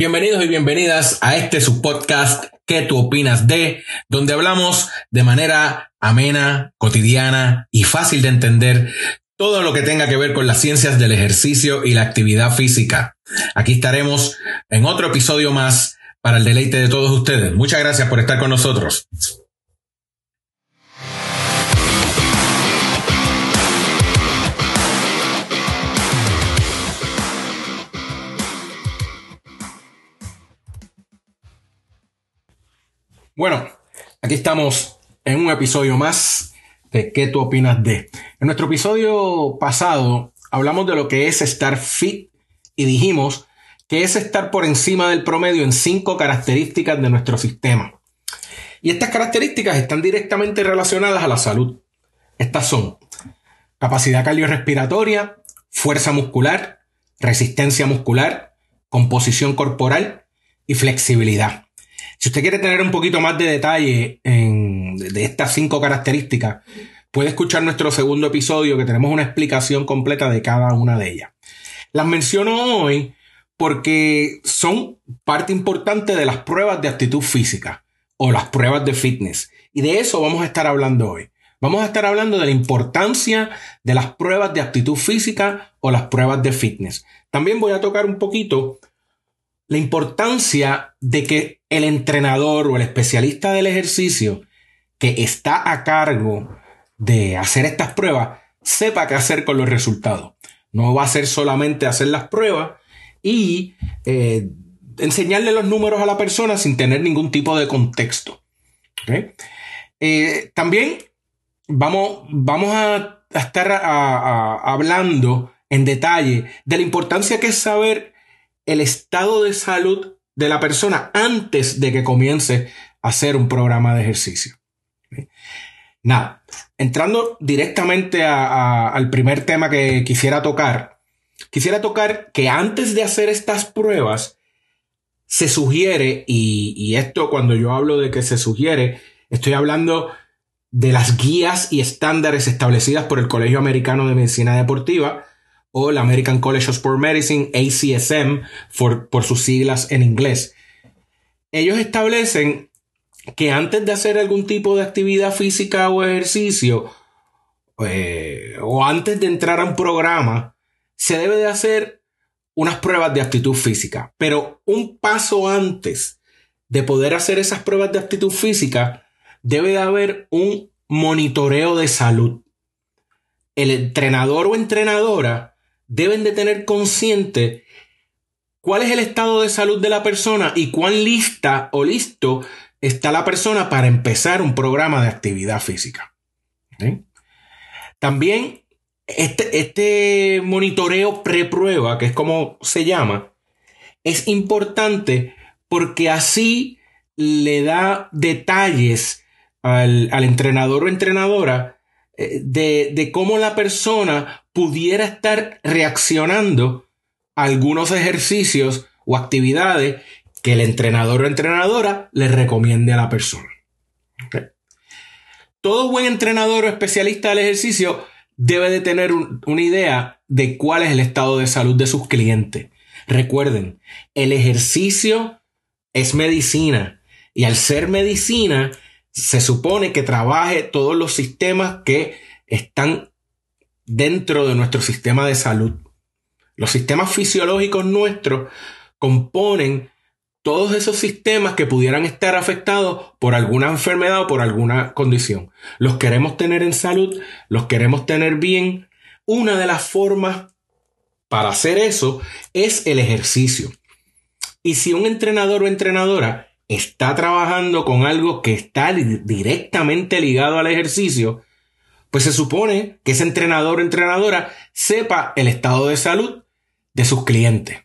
Bienvenidos y bienvenidas a este su podcast ¿Qué tú opinas de? Donde hablamos de manera amena, cotidiana y fácil de entender todo lo que tenga que ver con las ciencias del ejercicio y la actividad física. Aquí estaremos en otro episodio más para el deleite de todos ustedes. Muchas gracias por estar con nosotros. Bueno, aquí estamos en un episodio más de ¿Qué tú opinas de? En nuestro episodio pasado hablamos de lo que es estar fit y dijimos que es estar por encima del promedio en cinco características de nuestro sistema. Y estas características están directamente relacionadas a la salud. Estas son capacidad cardiorrespiratoria, fuerza muscular, resistencia muscular, composición corporal y flexibilidad. Si usted quiere tener un poquito más de detalle de estas cinco características, puede escuchar nuestro segundo episodio que tenemos una explicación completa de cada una de ellas. Las menciono hoy porque son parte importante de las pruebas de actitud física o las pruebas de fitness. Y de eso vamos a estar hablando hoy. Vamos a estar hablando de la importancia de las pruebas de actitud física o las pruebas de fitness. También voy a tocar un poquito la importancia de que el entrenador o el especialista del ejercicio que está a cargo de hacer estas pruebas sepa qué hacer con los resultados. No va a ser solamente hacer las pruebas y eh, enseñarle los números a la persona sin tener ningún tipo de contexto. Eh, también vamos, vamos a, estar hablando en detalle de la importancia que es saber el estado de salud de la persona antes de que comience a hacer un programa de ejercicio. Nada, entrando directamente al primer tema que quisiera tocar, quisiera tocar que antes de hacer estas pruebas, se sugiere, y, y esto cuando yo hablo de que se sugiere, estoy hablando de las guías y estándares establecidas por el Colegio Americano de Medicina Deportiva, o la American College of Sport Medicine, ACSM, por, sus siglas en inglés. Ellos establecen que antes de hacer algún tipo de actividad física o ejercicio, eh, o antes de entrar a un programa, se debe de hacer unas pruebas de actitud física. Pero un paso antes de poder hacer esas pruebas de actitud física, debe de haber un monitoreo de salud. El entrenador o entrenadora deben de tener consciente cuál es el estado de salud de la persona y cuán lista o listo está la persona para empezar un programa de actividad física. También este, este monitoreo preprueba, que es como se llama, es importante porque así le da detalles al, entrenador o entrenadora de, de, cómo la persona pudiera estar reaccionando a algunos ejercicios o actividades que el entrenador o entrenadora le recomiende a la persona. Todo buen entrenador o especialista del ejercicio debe de tener una idea de cuál es el estado de salud de sus clientes. Recuerden, el ejercicio es medicina y al ser medicina se supone que trabaje todos los sistemas que están dentro de nuestro sistema de salud. Los sistemas fisiológicos nuestros componen todos esos sistemas que pudieran estar afectados por alguna enfermedad o por alguna condición. Los queremos tener en salud, los queremos tener bien. Una de las formas para hacer eso es el ejercicio. Y si un entrenador o entrenadora está trabajando con algo que está directamente ligado al ejercicio, pues se supone que ese entrenador o entrenadora sepa el estado de salud de sus clientes.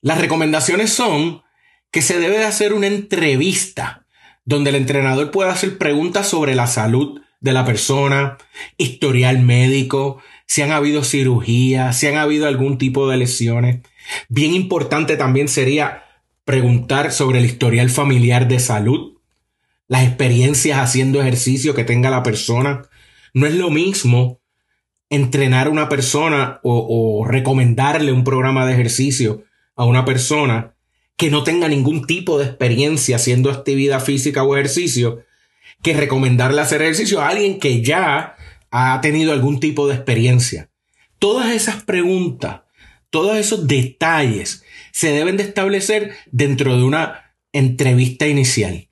Las recomendaciones son que se debe de hacer una entrevista donde el entrenador pueda hacer preguntas sobre la salud de la persona, historial médico, si han habido cirugías, si han habido algún tipo de lesiones. Bien importante también sería preguntar sobre el historial familiar de salud las experiencias haciendo ejercicio que tenga la persona. No es lo mismo entrenar a una persona o, recomendarle un programa de ejercicio a una persona que no tenga ningún tipo de experiencia haciendo actividad física o ejercicio que recomendarle hacer ejercicio a alguien que ya ha tenido algún tipo de experiencia. Todas esas preguntas, todos esos detalles se deben de establecer dentro de una entrevista inicial.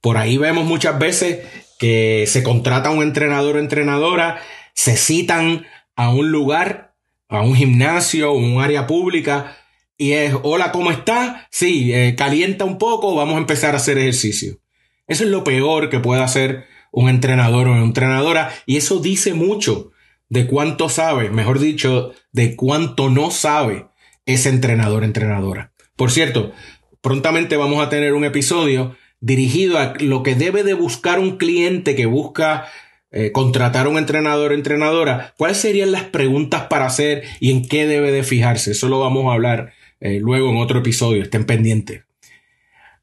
Por ahí vemos muchas veces que se contrata un entrenador o entrenadora, se citan a un lugar, a un gimnasio un área pública y es, hola, ¿cómo está? Sí, eh, calienta un poco, vamos a empezar a hacer ejercicio. Eso es lo peor que puede hacer un entrenador o una entrenadora y eso dice mucho de cuánto sabe, mejor dicho, de cuánto no sabe ese entrenador entrenadora. Por cierto, prontamente vamos a tener un episodio dirigido a lo que debe de buscar un cliente que busca eh, contratar un entrenador entrenadora, cuáles serían las preguntas para hacer y en qué debe de fijarse. Eso lo vamos a hablar eh, luego en otro episodio, estén pendientes.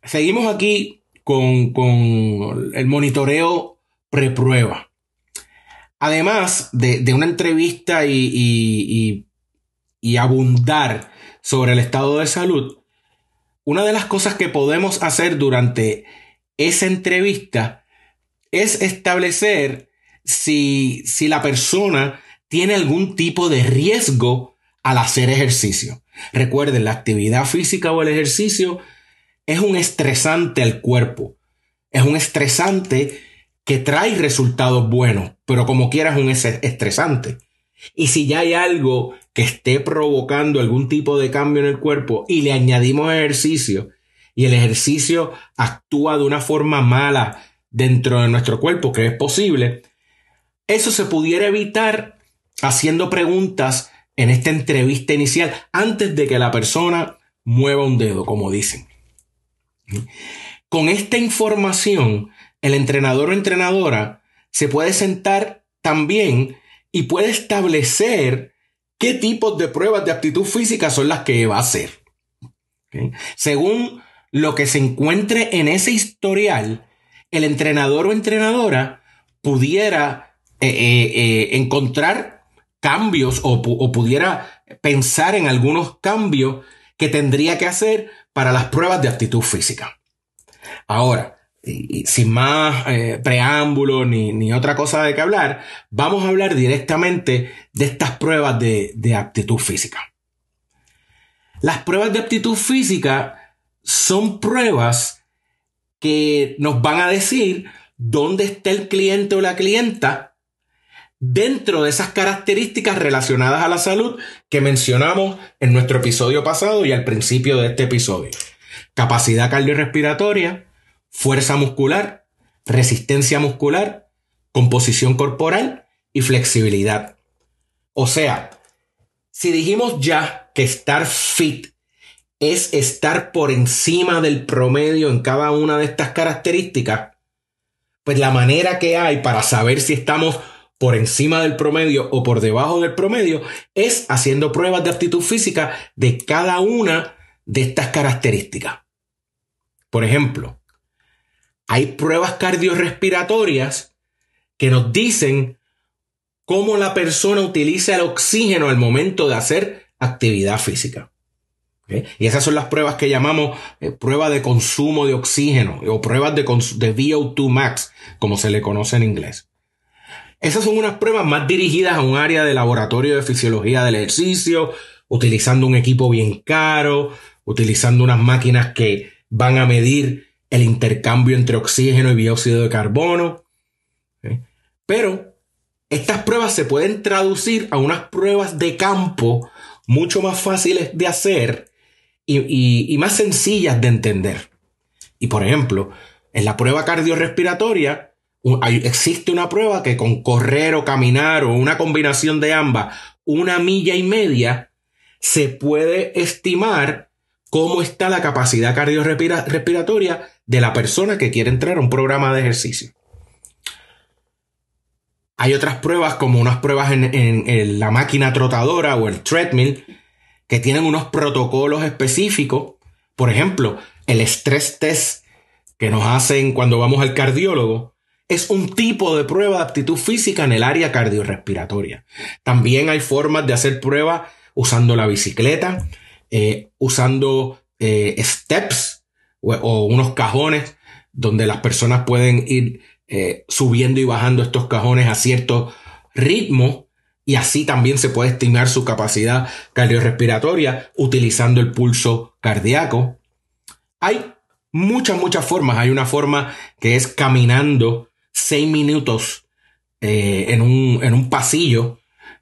Seguimos aquí con, el monitoreo preprueba. Además de, una entrevista y, y abundar sobre el estado de salud, una de las cosas que podemos hacer durante esa entrevista es establecer si, si la persona tiene algún tipo de riesgo al hacer ejercicio. Recuerden, la actividad física o el ejercicio es un estresante al cuerpo. Es un estresante que trae resultados buenos, pero como quiera es un estresante. Y si ya hay algo que esté provocando algún tipo de cambio en el cuerpo y le añadimos ejercicio y el ejercicio actúa de una forma mala dentro de nuestro cuerpo, que es posible, eso se pudiera evitar haciendo preguntas en esta entrevista inicial antes de que la persona mueva un dedo, como dicen. Con esta información, el entrenador o entrenadora se puede sentar también y puede establecer qué tipos de pruebas de aptitud física son las que va a hacer. Según lo que se encuentre en ese historial, el entrenador o entrenadora pudiera eh, eh, eh, encontrar cambios o, pudiera pensar en algunos cambios que tendría que hacer para las pruebas de aptitud física. Ahora, sin más preámbulo ni, otra cosa de que hablar, vamos a hablar directamente de estas pruebas de, de aptitud física. Las pruebas de aptitud física son pruebas que nos van a decir dónde está el cliente o la clienta dentro de esas características relacionadas a la salud que mencionamos en nuestro episodio pasado y al principio de este episodio. Capacidad cardiorrespiratoria, fuerza muscular, resistencia muscular, composición corporal y flexibilidad. O sea, si dijimos ya que estar fit es estar por encima del promedio en cada una de estas características, pues la manera que hay para saber si estamos por encima del promedio o por debajo del promedio es haciendo pruebas de aptitud física de cada una de estas características. Por ejemplo, hay pruebas cardiorrespiratorias que nos dicen cómo la persona utiliza el oxígeno al momento de hacer actividad física. Y esas son las pruebas que llamamos eh, pruebas de consumo de oxígeno o pruebas de, de VO2 max, como se le conoce en inglés. Esas son unas pruebas más dirigidas a un área de laboratorio de fisiología del ejercicio, utilizando un equipo bien caro, utilizando unas máquinas que van a medir el intercambio entre oxígeno y dióxido de carbono. Pero estas pruebas se pueden traducir a unas pruebas de campo mucho más fáciles de hacer y, y más sencillas de entender. Y por ejemplo, en la prueba cardiorrespiratoria, existe una prueba que con correr o caminar o una combinación de ambas, una milla y media, se puede estimar cómo está la capacidad cardiorrespiratoria de la persona que quiere entrar a un programa de ejercicio. Hay otras pruebas como unas pruebas en, la máquina trotadora o el treadmill que tienen unos protocolos específicos. Por ejemplo, el stress test que nos hacen cuando vamos al cardiólogo es un tipo de prueba de aptitud física en el área cardiorrespiratoria. También hay formas de hacer pruebas usando la bicicleta, eh, usando eh, steps o, unos cajones donde las personas pueden ir eh, subiendo y bajando estos cajones a cierto ritmo y así también se puede estimar su capacidad cardiorrespiratoria utilizando el pulso cardíaco. Hay muchas, muchas formas. Hay una forma que es caminando seis minutos en, un, en un pasillo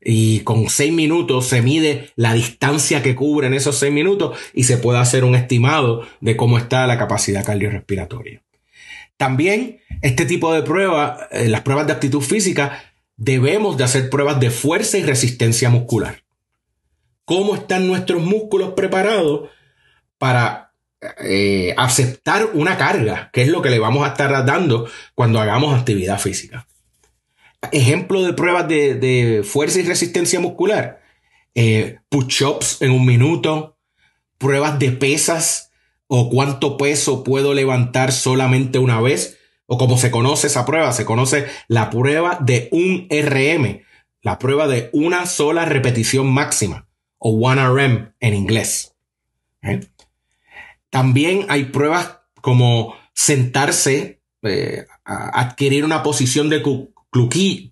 y con seis minutos se mide la distancia que cubre en esos seis minutos y se puede hacer un estimado de cómo está la capacidad cardiorrespiratoria. También este tipo de pruebas, eh, las pruebas de aptitud física, debemos de hacer pruebas de fuerza y resistencia muscular. ¿Cómo están nuestros músculos preparados para eh, aceptar una carga, que es lo que le vamos a estar dando cuando hagamos actividad física? Ejemplo de pruebas de, fuerza y resistencia muscular. Eh, push-ups en un minuto, pruebas de pesas o cuánto peso puedo levantar solamente una vez, o como se conoce esa prueba, se conoce la prueba de un RM, la prueba de una sola repetición máxima, o 1RM en inglés. También hay pruebas como sentarse, eh, adquirir una posición de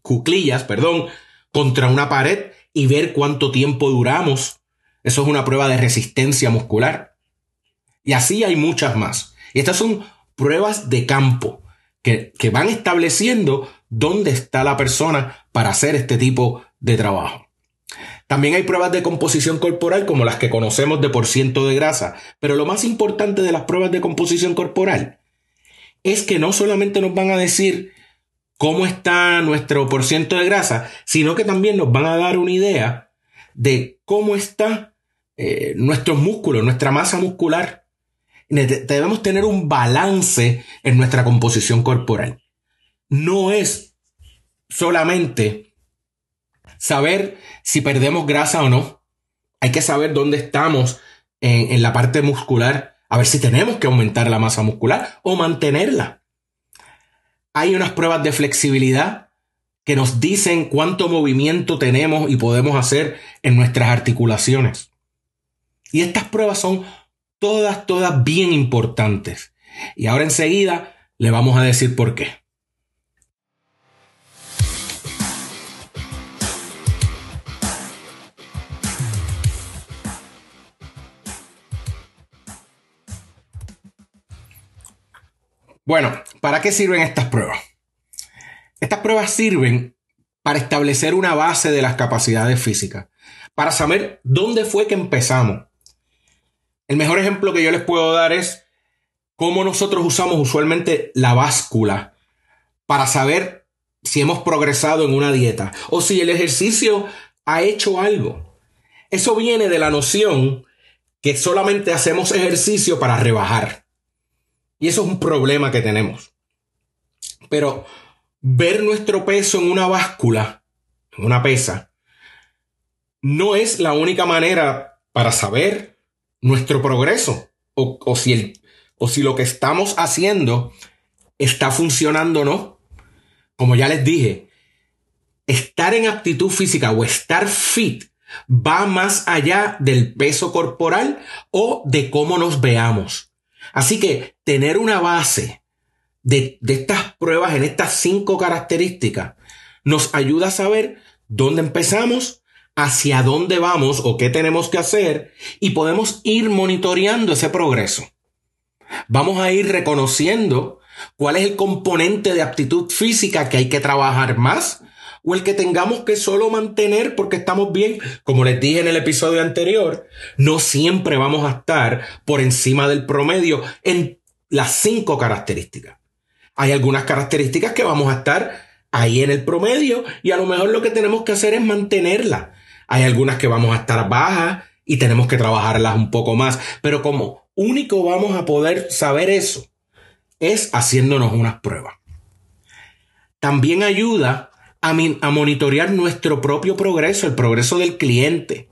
cuclillas, perdón, contra una pared y ver cuánto tiempo duramos. Eso es una prueba de resistencia muscular. Y así hay muchas más. Y estas son pruebas de campo que, que van estableciendo dónde está la persona para hacer este tipo de trabajo. También hay pruebas de composición corporal como las que conocemos de por ciento de grasa, pero lo más importante de las pruebas de composición corporal es que no solamente nos van a decir cómo está nuestro porciento de grasa, sino que también nos van a dar una idea de cómo está eh, nuestros músculos, nuestra masa muscular. Debemos tener un balance en nuestra composición corporal. No es solamente saber si perdemos grasa o no. Hay que saber dónde estamos en la parte muscular, a ver si tenemos que aumentar la masa muscular o mantenerla hay unas pruebas de flexibilidad que nos dicen cuánto movimiento tenemos y podemos hacer en nuestras articulaciones. Y estas pruebas son todas, todas bien importantes. Y ahora enseguida le vamos a decir por qué. Bueno, ¿para qué sirven estas pruebas? Estas pruebas sirven para establecer una base de las capacidades físicas, para saber dónde fue que empezamos. El mejor ejemplo que yo les puedo dar es cómo nosotros usamos usualmente la báscula para saber si hemos progresado en una dieta o si el ejercicio ha hecho algo. Eso viene de la noción que solamente hacemos ejercicio para rebajar. Y eso es un problema que tenemos. Pero ver nuestro peso en una báscula, en una pesa, no es la única manera para saber nuestro progreso o, si, el, o si lo que estamos haciendo está funcionando o no. Como ya les dije, estar en actitud física o estar fit va más allá del peso corporal o de cómo nos veamos. Así que tener una base de, estas pruebas en estas cinco características nos ayuda a saber dónde empezamos, hacia dónde vamos o qué tenemos que hacer y podemos ir monitoreando ese progreso. Vamos a ir reconociendo cuál es el componente de aptitud física que hay que trabajar más o el que tengamos que solo mantener porque estamos bien, como les dije en el episodio anterior, no siempre vamos a estar por encima del promedio en las cinco características. Hay algunas características que vamos a estar ahí en el promedio y a lo mejor lo que tenemos que hacer es mantenerla. Hay algunas que vamos a estar bajas y tenemos que trabajarlas un poco más, pero como único vamos a poder saber eso es haciéndonos unas pruebas. También ayuda a, monitorear nuestro propio progreso, el progreso del cliente.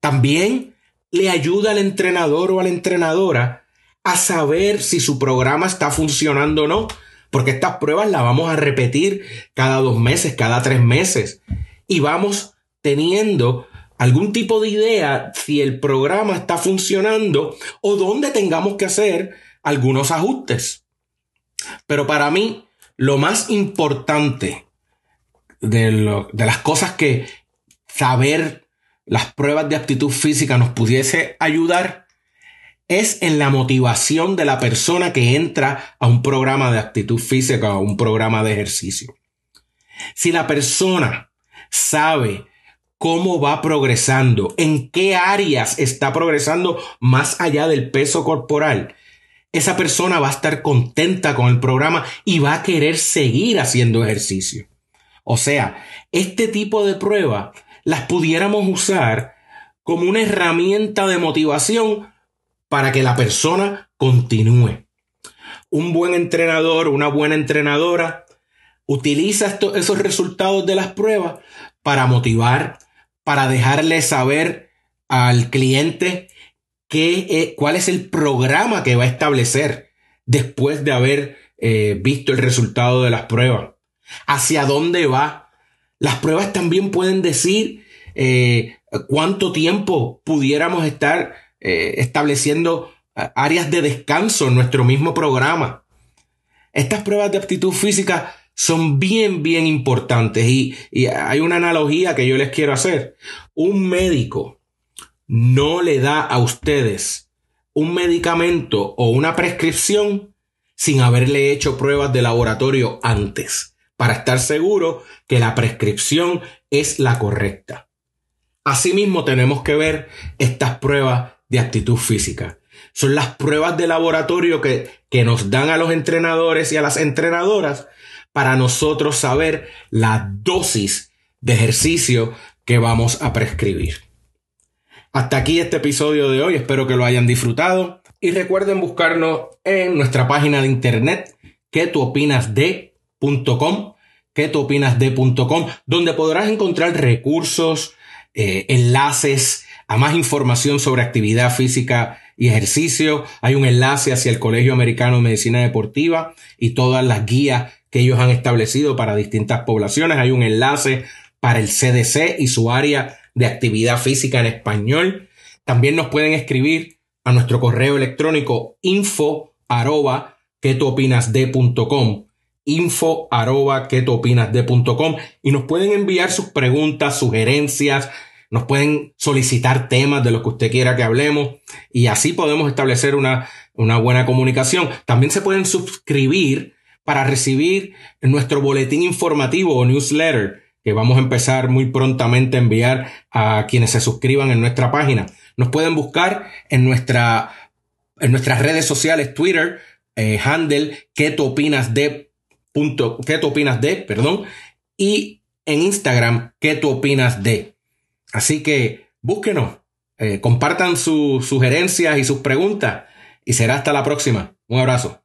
También le ayuda al entrenador o a la entrenadora a saber si su programa está funcionando o no, porque estas pruebas las vamos a repetir cada dos meses, cada tres meses, y vamos teniendo algún tipo de idea si el programa está funcionando o dónde tengamos que hacer algunos ajustes. Pero para mí, lo más importante de, de las cosas que saber las pruebas de aptitud física nos pudiese ayudar es en la motivación de la persona que entra a un programa de aptitud física o un programa de ejercicio. Si la persona sabe cómo va progresando, en qué áreas está progresando más allá del peso corporal, esa persona va a estar contenta con el programa y va a querer seguir haciendo ejercicio. O sea, este tipo de pruebas las pudiéramos usar como una herramienta de motivación para que la persona continúe. Un buen entrenador, una buena entrenadora, utiliza esos resultados de las pruebas para motivar, para dejarle saber al cliente qué, eh, cuál es el programa que va a establecer después de haber eh, visto el resultado de las pruebas. Hacia dónde va. Las pruebas también pueden decir eh, cuánto tiempo pudiéramos estar estableciendo áreas de descanso en nuestro mismo programa. Estas pruebas de aptitud física son bien, bien importantes y, hay una analogía que yo les quiero hacer. Un médico no le da a ustedes un medicamento o una prescripción sin haberle hecho pruebas de laboratorio antes, para estar seguro que la prescripción es la correcta. Asimismo, tenemos que ver estas pruebas de actitud física. Son las pruebas de laboratorio que, que nos dan a los entrenadores y a las entrenadoras para nosotros saber la dosis de ejercicio que vamos a prescribir. Hasta aquí este episodio de hoy, espero que lo hayan disfrutado y recuerden buscarnos en nuestra página de internet que tú opinas que tú opinas de.com, donde podrás encontrar recursos, eh, enlaces a más información sobre actividad física y ejercicio. Hay un enlace hacia el Colegio Americano de Medicina Deportiva y todas las guías que ellos han establecido para distintas poblaciones. Hay un enlace para el CDC y su área de actividad física en español. También nos pueden escribir a nuestro correo electrónico info arroba que opinas info arroba que opinas y nos pueden enviar sus preguntas, sugerencias, nos pueden solicitar temas de los que usted quiera que hablemos y así podemos establecer una, una buena comunicación. También se pueden suscribir para recibir nuestro boletín informativo o newsletter que vamos a empezar muy prontamente a enviar a quienes se suscriban en nuestra página. Nos pueden buscar en, nuestra, en nuestras redes sociales, Twitter, eh, handle, que opinas de, punto, opinas de, perdón, y en Instagram, que tú opinas de. Así que búsquenos, eh, compartan sus sugerencias y sus preguntas y será hasta la próxima. Un abrazo.